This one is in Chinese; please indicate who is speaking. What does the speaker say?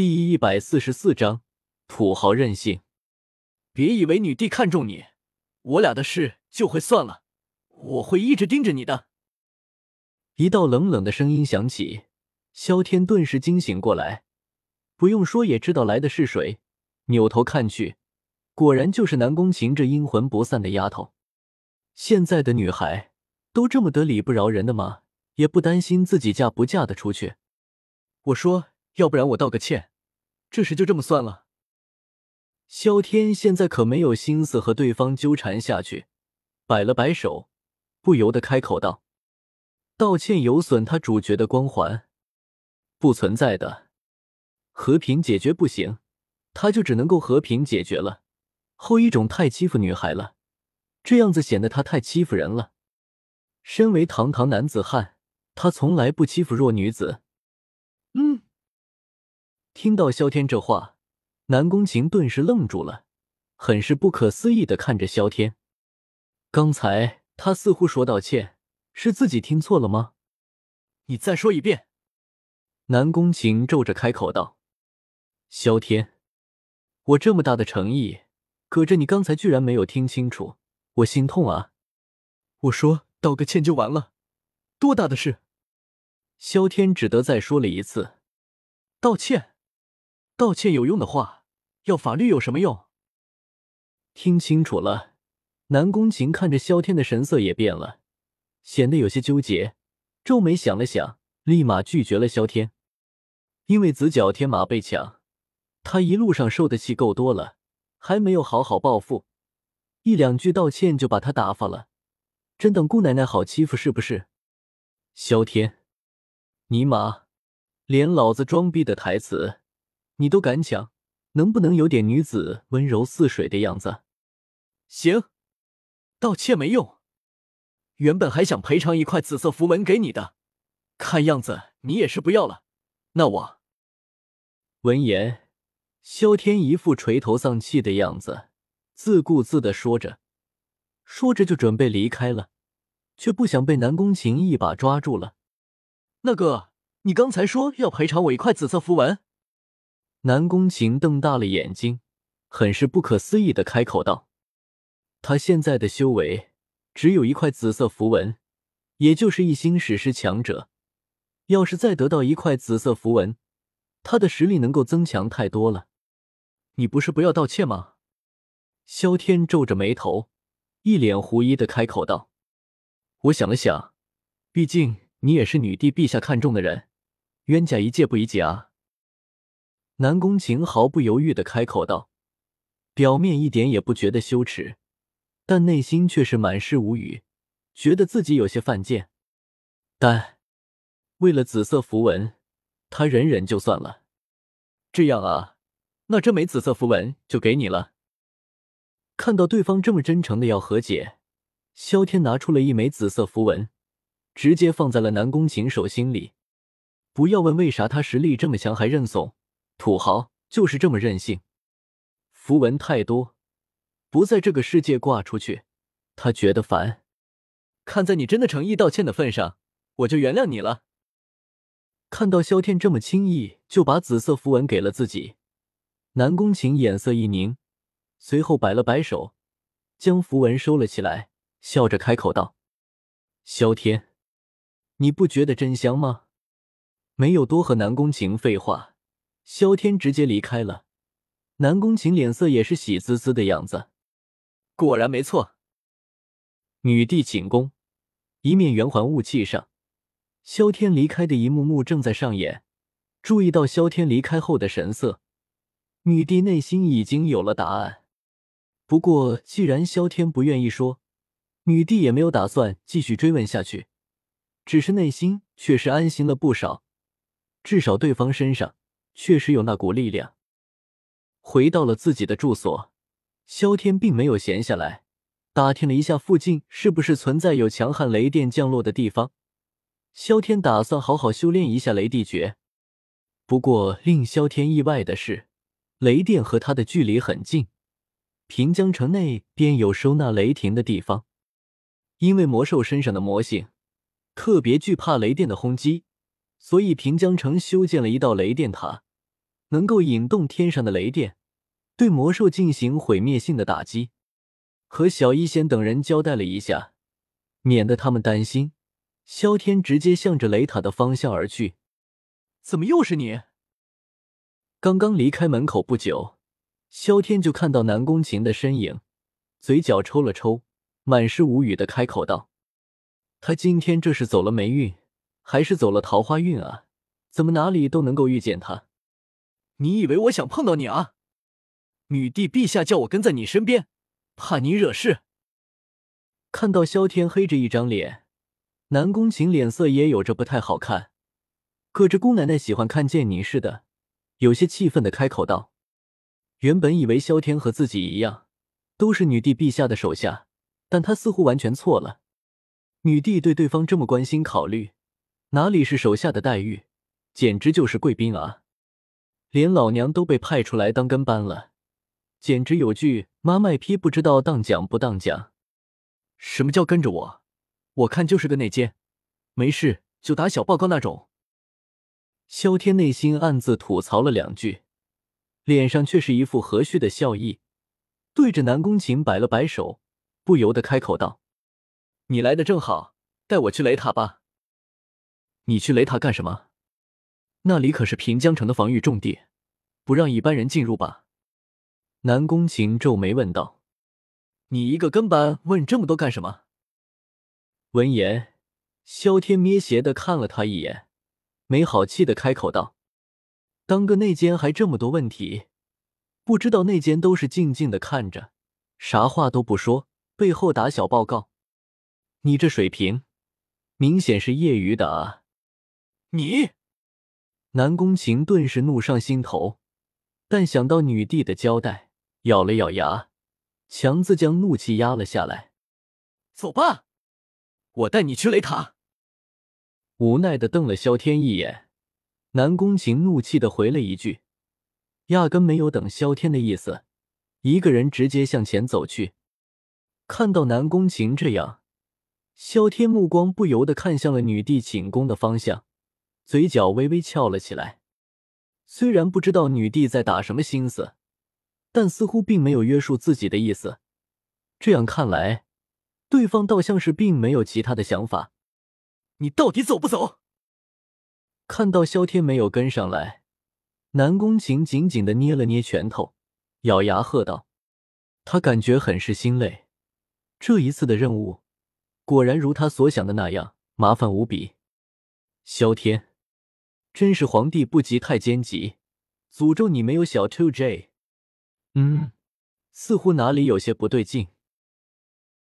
Speaker 1: 第一百四十四章土豪任性。
Speaker 2: 别以为女帝看中你，我俩的事就会算了。我会一直盯着你的。
Speaker 1: 一道冷冷的声音响起，萧天顿时惊醒过来，不用说也知道来的是谁。扭头看去，果然就是南宫晴这阴魂不散的丫头。现在的女孩都这么得理不饶人的吗？也不担心自己嫁不嫁得出去？
Speaker 2: 我说，要不然我道个歉，这事就这么算了。
Speaker 1: 萧天现在可没有心思和对方纠缠下去，摆了摆手，不由得开口道：“道歉有损他主角的光环，不存在的，和平解决不行。”他就只能够和平解决了。后一种太欺负女孩了，这样子显得他太欺负人了。身为堂堂男子汉，他从来不欺负弱女子。听到萧天这话，南宫晴顿时愣住了，很是不可思议的看着萧天。刚才他似乎说道歉，是自己听错了吗？
Speaker 2: 你再说一遍。
Speaker 1: 南宫晴皱着开口道：“萧天。”我这么大的诚意，可这你刚才居然没有听清楚，我心痛啊！
Speaker 2: 我说道个歉就完了，多大的事？
Speaker 1: 萧天只得再说了一次，
Speaker 2: 道歉，道歉有用的话，要法律有什么用？
Speaker 1: 听清楚了，南宫晴看着萧天的神色也变了，显得有些纠结，皱眉想了想，立马拒绝了萧天，因为子角天马被抢。他一路上受的气够多了，还没有好好报复，一两句道歉就把他打发了，真当姑奶奶好欺负是不是？萧天，尼玛，连老子装逼的台词你都敢抢，能不能有点女子温柔似水的样子？
Speaker 2: 行，道歉没用，原本还想赔偿一块紫色符文给你的，看样子你也是不要了。那我，
Speaker 1: 闻言。萧天一副垂头丧气的样子，自顾自的说着，说着就准备离开了，却不想被南宫晴一把抓住了。
Speaker 2: 那个，你刚才说要赔偿我一块紫色符文？
Speaker 1: 南宫晴瞪大了眼睛，很是不可思议的开口道：“他现在的修为只有一块紫色符文，也就是一星史诗强者，要是再得到一块紫色符文，他的实力能够增强太多了。”
Speaker 2: 你不是不要道歉吗？
Speaker 1: 萧天皱着眉头，一脸狐疑的开口道：“我想了想，毕竟你也是女帝陛下看中的人，冤家宜解不宜结啊。”南宫晴毫不犹豫的开口道，表面一点也不觉得羞耻，但内心却是满是无语，觉得自己有些犯贱。但为了紫色符文，他忍忍就算了。
Speaker 2: 这样啊。那这枚紫色符文就给你了。
Speaker 1: 看到对方这么真诚的要和解，萧天拿出了一枚紫色符文，直接放在了南宫晴手心里。不要问为啥他实力这么强还认怂，土豪就是这么任性。符文太多，不在这个世界挂出去，他觉得烦。
Speaker 2: 看在你真的诚意道歉的份上，我就原谅你了。
Speaker 1: 看到萧天这么轻易就把紫色符文给了自己。南宫晴眼色一凝，随后摆了摆手，将符文收了起来，笑着开口道：“萧天，你不觉得真香吗？”没有多和南宫晴废话，萧天直接离开了。南宫晴脸色也是喜滋滋的样子。
Speaker 2: 果然没错。
Speaker 1: 女帝寝宫，一面圆环雾气上，萧天离开的一幕幕正在上演。注意到萧天离开后的神色。女帝内心已经有了答案，不过既然萧天不愿意说，女帝也没有打算继续追问下去，只是内心却是安心了不少，至少对方身上确实有那股力量。回到了自己的住所，萧天并没有闲下来，打听了一下附近是不是存在有强悍雷电降落的地方。萧天打算好好修炼一下雷帝诀，不过令萧天意外的是。雷电和他的距离很近，平江城内便有收纳雷霆的地方。因为魔兽身上的魔性特别惧怕雷电的轰击，所以平江城修建了一道雷电塔，能够引动天上的雷电，对魔兽进行毁灭性的打击。和小医仙等人交代了一下，免得他们担心。萧天直接向着雷塔的方向而去。
Speaker 2: 怎么又是你？
Speaker 1: 刚刚离开门口不久，萧天就看到南宫晴的身影，嘴角抽了抽，满是无语的开口道：“他今天这是走了霉运，还是走了桃花运啊？怎么哪里都能够遇见他？
Speaker 2: 你以为我想碰到你啊？女帝陛下叫我跟在你身边，怕你惹事。”
Speaker 1: 看到萧天黑着一张脸。南宫晴脸色也有着不太好看，可这姑奶奶喜欢看见你似的，有些气愤的开口道：“原本以为萧天和自己一样，都是女帝陛下的手下，但他似乎完全错了。女帝对对方这么关心考虑，哪里是手下的待遇，简直就是贵宾啊！连老娘都被派出来当跟班了，简直有句妈卖批不知道当讲不当讲。
Speaker 2: 什么叫跟着我？”我看就是个内奸，没事就打小报告那种。
Speaker 1: 萧天内心暗自吐槽了两句，脸上却是一副和煦的笑意，对着南宫晴摆了摆手，不由得开口道：“
Speaker 2: 你来的正好，带我去雷塔吧。”“
Speaker 1: 你去雷塔干什么？那里可是平江城的防御重地，不让一般人进入吧？”南宫晴皱眉问道。
Speaker 2: “你一个跟班问这么多干什么？”
Speaker 1: 闻言，萧天咩斜的看了他一眼，没好气的开口道：“当个内奸还这么多问题，不知道内奸都是静静的看着，啥话都不说，背后打小报告。你这水平，明显是业余的啊！”
Speaker 2: 你，
Speaker 1: 南宫晴顿时怒上心头，但想到女帝的交代，咬了咬牙，强自将怒气压了下来。
Speaker 2: 走吧。我带你去雷塔。
Speaker 1: 无奈的瞪了萧天一眼，南宫晴怒气的回了一句，压根没有等萧天的意思，一个人直接向前走去。看到南宫晴这样，萧天目光不由得看向了女帝寝宫的方向，嘴角微微翘了起来。虽然不知道女帝在打什么心思，但似乎并没有约束自己的意思。这样看来。对方倒像是并没有其他的想法，
Speaker 2: 你到底走不走？
Speaker 1: 看到萧天没有跟上来，南宫晴紧紧的捏了捏拳头，咬牙喝道：“他感觉很是心累，这一次的任务果然如他所想的那样麻烦无比。萧天，真是皇帝不急太监急，诅咒你没有小 two J。嗯，似乎哪里有些不对劲。”